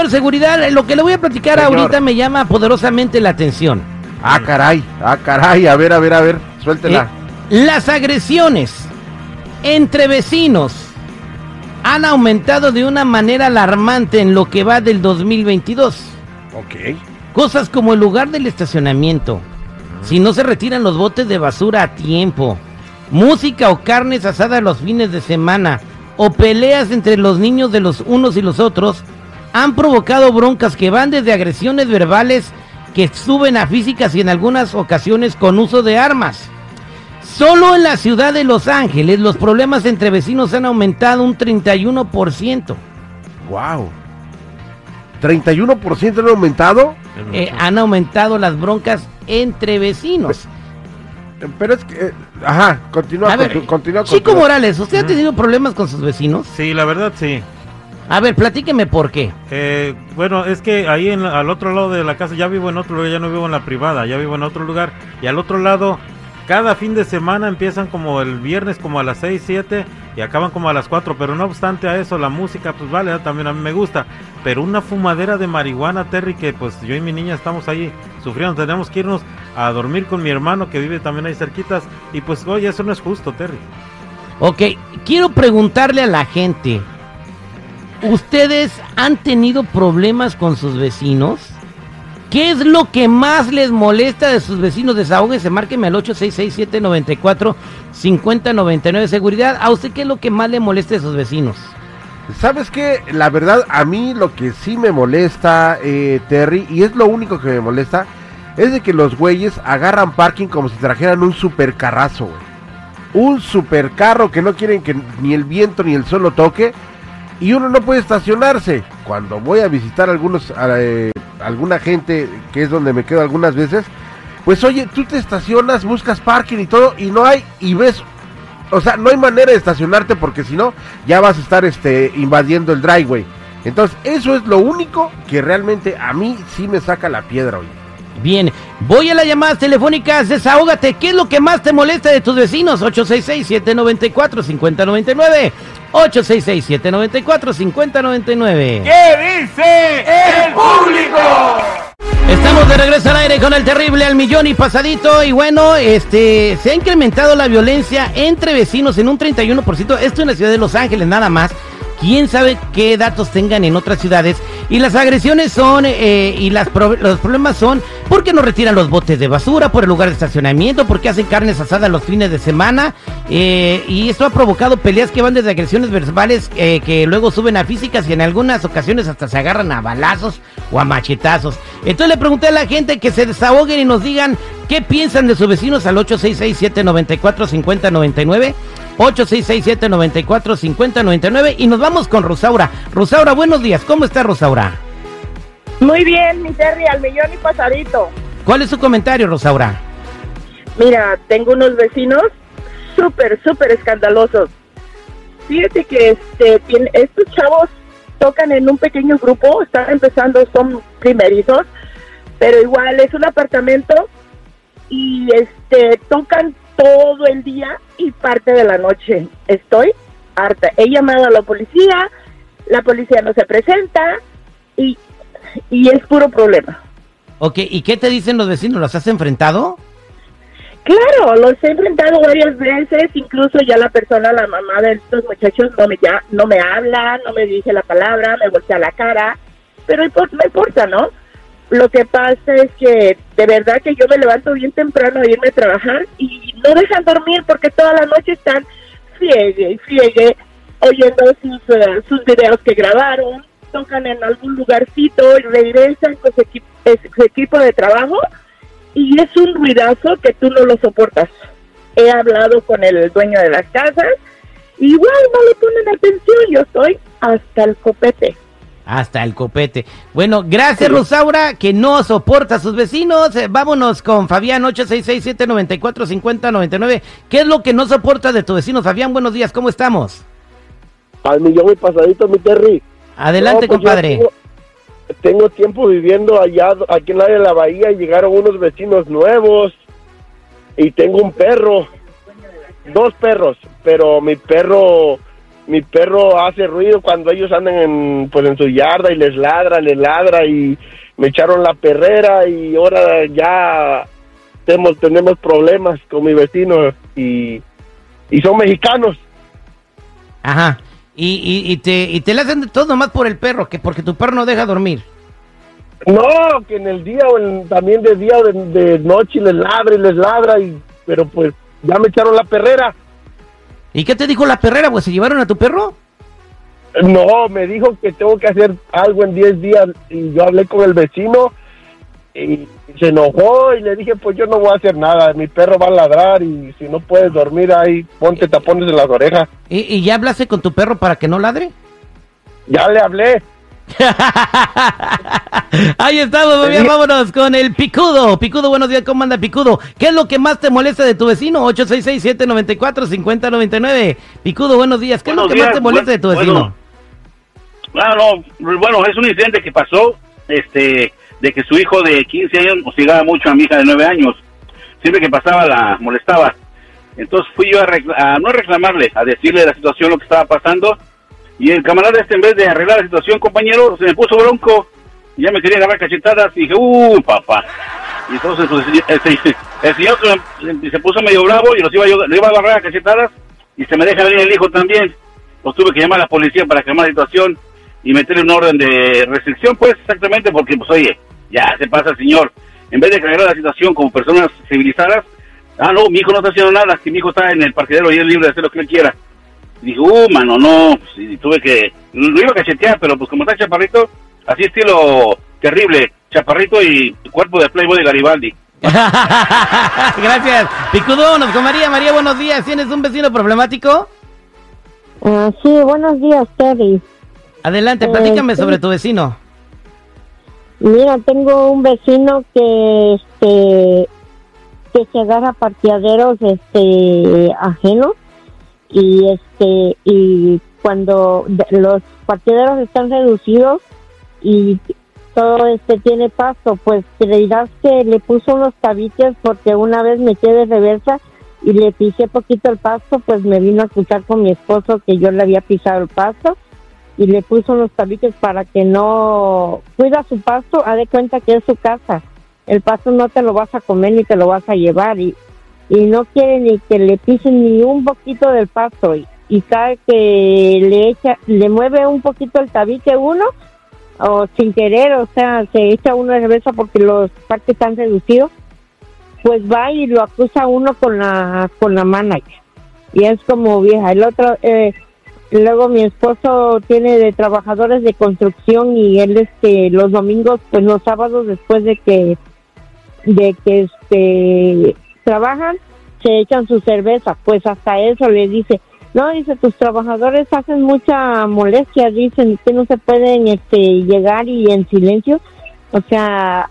Señor Seguridad, lo que le voy a platicar ahorita me llama poderosamente la atención. Ah, caray, ah, caray, a ver, a ver, a ver, suéltela. Eh, las agresiones entre vecinos han aumentado de una manera alarmante en lo que va del 2022. Ok. Cosas como el lugar del estacionamiento, si no se retiran los botes de basura a tiempo, música o carnes asadas los fines de semana, o peleas entre los niños de los unos y los otros, han provocado broncas que van desde agresiones verbales que suben a físicas y en algunas ocasiones con uso de armas. Solo en la ciudad de Los Ángeles los problemas entre vecinos han aumentado un 31%. Wow. ¿31% han aumentado? Eh, han aumentado las broncas entre vecinos. Pero es que, eh, ajá, continúa, continúa. Chico Morales, ¿usted ha tenido problemas con sus vecinos? Sí, la verdad sí. A ver, platíqueme por qué. Eh, bueno, es que ahí en, al otro lado de la casa, ya vivo en otro lugar, ya no vivo en la privada, ya vivo en otro lugar. Y al otro lado, cada fin de semana empiezan como el viernes como a las 6, 7 y acaban como a las 4. Pero no obstante a eso, la música, pues vale, también a mí me gusta. Pero una fumadera de marihuana, Terry, que pues yo y mi niña estamos ahí sufriendo. Tenemos que irnos a dormir con mi hermano que vive también ahí cerquitas. Y pues, oye, eso no es justo, Terry. Ok, quiero preguntarle a la gente. ¿Ustedes han tenido problemas con sus vecinos? ¿Qué es lo que más les molesta de sus vecinos? Desahóguese, márqueme al 866-794-5099 Seguridad. ¿A usted qué es lo que más le molesta de sus vecinos? ¿Sabes qué? La verdad, a mí lo que sí me molesta, eh, Terry, y es lo único que me molesta, es de que los güeyes agarran parking como si trajeran un supercarrazo, güey. Un supercarro que no quieren que ni el viento ni el sol lo toque y uno no puede estacionarse. Cuando voy a visitar algunos eh, alguna gente que es donde me quedo algunas veces, pues oye, tú te estacionas, buscas parking y todo y no hay y ves o sea, no hay manera de estacionarte porque si no ya vas a estar este invadiendo el driveway. Entonces, eso es lo único que realmente a mí sí me saca la piedra hoy. Bien, voy a las llamadas telefónicas, desahógate, ¿qué es lo que más te molesta de tus vecinos? 866-794-5099. 866-794-5099. ¿Qué dice el público? Estamos de regreso al aire con el terrible al millón y pasadito. Y bueno, este se ha incrementado la violencia entre vecinos en un 31%. Esto en la ciudad de Los Ángeles, nada más quién sabe qué datos tengan en otras ciudades. Y las agresiones son, eh, y los problemas son, porque no retiran los botes de basura por el lugar de estacionamiento, porque hacen carnes asadas los fines de semana. Eh, y esto ha provocado peleas que van desde agresiones verbales eh, que luego suben a físicas y en algunas ocasiones hasta se agarran a balazos o a machetazos. Entonces le pregunté a la gente que se desahoguen y nos digan qué piensan de sus vecinos al 866 794 5099 8667-945099 y nos vamos con Rosaura. Rosaura, buenos días. ¿Cómo está Rosaura? Muy bien, mi Terry, al millón y pasadito. ¿Cuál es su comentario, Rosaura? Mira, tengo unos vecinos súper, súper escandalosos. Fíjate que este, estos chavos tocan en un pequeño grupo, están empezando, son primerizos, pero igual es un apartamento y este tocan todo el día y parte de la noche. Estoy harta. He llamado a la policía, la policía no se presenta y, y es puro problema. Ok, ¿y qué te dicen los vecinos? ¿Los has enfrentado? Claro, los he enfrentado varias veces, incluso ya la persona, la mamá de estos muchachos no me ya, no me habla, no me dice la palabra, me voltea la cara, pero me importa, ¿no? Lo que pasa es que de verdad que yo me levanto bien temprano a irme a trabajar y no dejan dormir porque toda la noche están friegue y friegue oyendo sus, uh, sus videos que grabaron, tocan en algún lugarcito y regresan con su, su equipo de trabajo y es un ruidazo que tú no lo soportas. He hablado con el dueño de las casas igual no le ponen atención, yo estoy hasta el copete. Hasta el copete. Bueno, gracias Rosaura, que no soporta a sus vecinos. Eh, vámonos con Fabián 866-794-5099. ¿Qué es lo que no soporta de tu vecino? Fabián, buenos días, ¿cómo estamos? Al millón y pasadito, mi Terry. Adelante, pues compadre. Tengo, tiempo viviendo allá, aquí en la de la bahía, y llegaron unos vecinos nuevos. Y tengo un perro, dos perros, pero mi perro mi perro hace ruido cuando ellos andan en, pues en su yarda y les ladra, les ladra y me echaron la perrera y ahora ya tenemos, tenemos problemas con mi vecino y, y son mexicanos. Ajá. Y, y, y te, y te le hacen de todo nomás por el perro, que porque tu perro no deja dormir. No, que en el día o en- también de día o de, de noche les ladra y les ladra, y, pero pues ya me echaron la perrera. ¿Y qué te dijo la perrera? Pues se llevaron a tu perro. No, me dijo que tengo que hacer algo en 10 días y yo hablé con el vecino y se enojó y le dije pues yo no voy a hacer nada, mi perro va a ladrar y si no puedes dormir ahí ponte tapones en las orejas. ¿Y, y ya hablaste con tu perro para que no ladre? Ya le hablé. Ahí estamos, muy bien, vámonos con el Picudo. Picudo, buenos días, ¿cómo anda Picudo? ¿Qué es lo que más te molesta de tu vecino? 866-794-5099. Picudo, buenos días, ¿qué es lo que más te molesta de tu bueno, vecino? Ah, no, bueno, es un incidente que pasó, este, de que su hijo de 15 años hostigaba mucho a mi hija de 9 años. Siempre que pasaba la molestaba. Entonces fui yo a, recla- a no reclamarle, a decirle la situación, lo que estaba pasando. Y el camarada este, en vez de arreglar la situación, compañero, se me puso bronco. Ya me quería agarrar cachetadas. Y dije, ¡uh, papá! Y entonces pues, el, el- señor se, se puso medio bravo y los iba yo, lo iba a agarrar a cachetadas. Y se me deja venir el hijo también. Los tuve que llamar a la policía para calmar la situación y meterle un orden de restricción, pues exactamente porque, pues oye, ya se pasa el señor. En vez de cargar la situación como personas civilizadas, ah, no, mi hijo no está haciendo nada, que mi hijo está en el parquedero y es libre de hacer lo que él quiera. Y dije, uh, mano, no, pues, y tuve que, lo iba a cachetear, pero pues como está chaparrito, así estilo terrible, chaparrito y cuerpo de Playboy de Garibaldi. Gracias. Picudo, vámonos con María. María, buenos días. ¿Tienes un vecino problemático? Ah, sí, buenos días, Terry. Adelante, Eh, platícame sí. sobre tu vecino. Mira, tengo un vecino que este que se agarra parqueaderos este ajenos y este y cuando los parqueaderos están reducidos y todo este tiene paso, pues creerás que le puso unos tabiques porque una vez me quedé de reversa y le pisé poquito el pasto, pues me vino a escuchar con mi esposo que yo le había pisado el pasto y le puso unos tabiques para que no cuida su pasto, ha de cuenta que es su casa. El pasto no te lo vas a comer ni te lo vas a llevar y, y no quiere ni que le pisen ni un poquito del pasto y, y cada que le echa, le mueve un poquito el tabique uno o sin querer, o sea, se echa uno de reversa porque los parques están reducidos, pues va y lo acusa uno con la con la manager y es como vieja. El otro eh, Luego mi esposo tiene de trabajadores de construcción y él este los domingos, pues los sábados después de que de que este trabajan se echan su cerveza, pues hasta eso le dice, no dice tus trabajadores hacen mucha molestia, dicen que no se pueden este llegar y en silencio, o sea,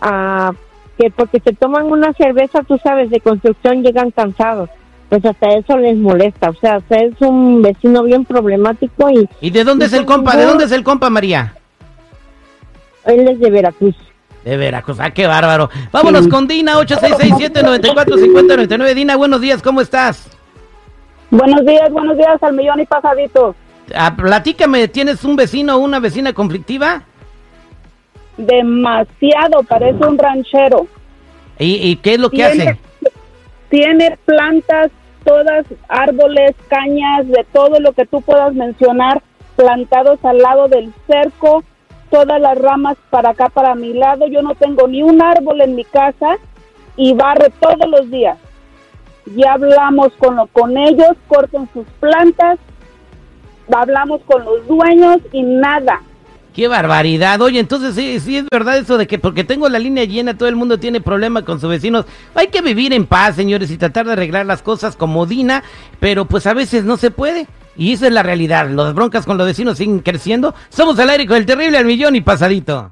a, que porque se toman una cerveza, tú sabes, de construcción llegan cansados pues hasta eso les molesta. O sea, o sea, es un vecino bien problemático y ¿Y de dónde es el compa? ¿De dónde es el compa, María? él es de Veracruz. De Veracruz, ah, qué bárbaro. Vámonos con Dina, 866-794-5099. Dina, buenos días, ¿cómo estás? Buenos días, buenos días al millón y pasadito. Ah, platícame, ¿tienes un vecino o una vecina conflictiva? Demasiado, parece un ranchero. ¿Y, y qué es lo que Tiene- hace? Tiene plantas, todas árboles, cañas, de todo lo que tú puedas mencionar, plantados al lado del cerco, todas las ramas para acá, para mi lado. Yo no tengo ni un árbol en mi casa y barre todos los días. Ya hablamos con, lo- con ellos, corten sus plantas, hablamos con los dueños y nada. Qué barbaridad. Oye, entonces sí, sí es verdad eso de que porque tengo la línea llena, todo el mundo tiene problema con sus vecinos. Hay que vivir en paz, señores, y tratar de arreglar las cosas como Dina, pero pues a veces no se puede. Y esa es la realidad. Las broncas con los vecinos siguen creciendo. Somos al aire con el terrible al millón y pasadito.